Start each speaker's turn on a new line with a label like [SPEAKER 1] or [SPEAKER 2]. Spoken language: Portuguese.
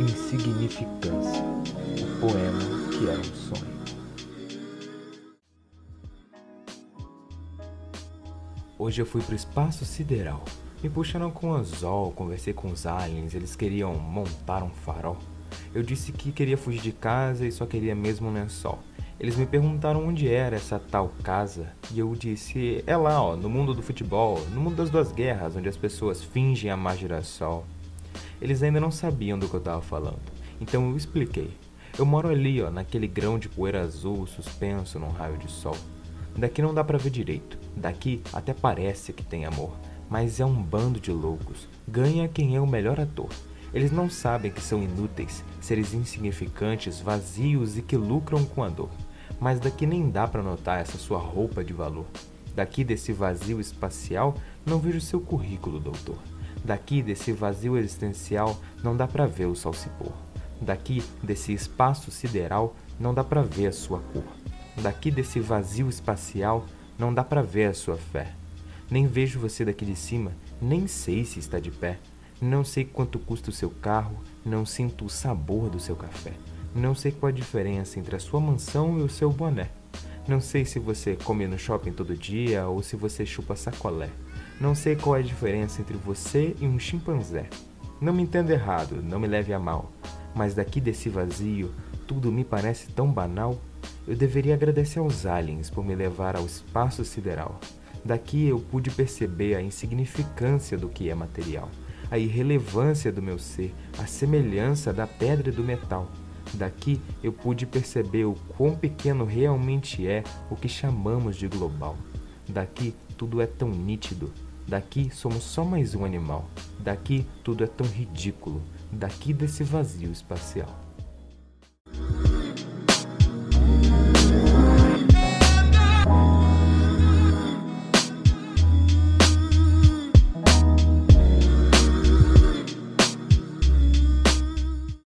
[SPEAKER 1] Insignificância, o poema que era um sonho. Hoje eu fui pro espaço sideral. Me puxaram com o anzol, conversei com os aliens, eles queriam montar um farol. Eu disse que queria fugir de casa e só queria mesmo um lençol. Eles me perguntaram onde era essa tal casa e eu disse: é lá, ó, no mundo do futebol, no mundo das duas guerras, onde as pessoas fingem amar girassol. Eles ainda não sabiam do que eu estava falando, então eu expliquei. Eu moro ali, ó, naquele grão de poeira azul suspenso num raio de sol. Daqui não dá para ver direito. Daqui até parece que tem amor, mas é um bando de loucos. Ganha quem é o melhor ator. Eles não sabem que são inúteis, seres insignificantes, vazios e que lucram com a dor mas daqui nem dá para notar essa sua roupa de valor. Daqui desse vazio espacial não vejo seu currículo, doutor. Daqui desse vazio existencial não dá para ver o sol se pôr. Daqui desse espaço sideral não dá para ver a sua cor. Daqui desse vazio espacial não dá para ver a sua fé. Nem vejo você daqui de cima, nem sei se está de pé. Não sei quanto custa o seu carro, não sinto o sabor do seu café. Não sei qual a diferença entre a sua mansão e o seu boné. Não sei se você come no shopping todo dia ou se você chupa sacolé. Não sei qual é a diferença entre você e um chimpanzé. Não me entenda errado, não me leve a mal, mas daqui desse vazio, tudo me parece tão banal. Eu deveria agradecer aos aliens por me levar ao espaço sideral. Daqui eu pude perceber a insignificância do que é material, a irrelevância do meu ser, a semelhança da pedra e do metal. Daqui eu pude perceber o quão pequeno realmente é o que chamamos de global. Daqui tudo é tão nítido. Daqui somos só mais um animal. Daqui tudo é tão ridículo. Daqui desse vazio espacial.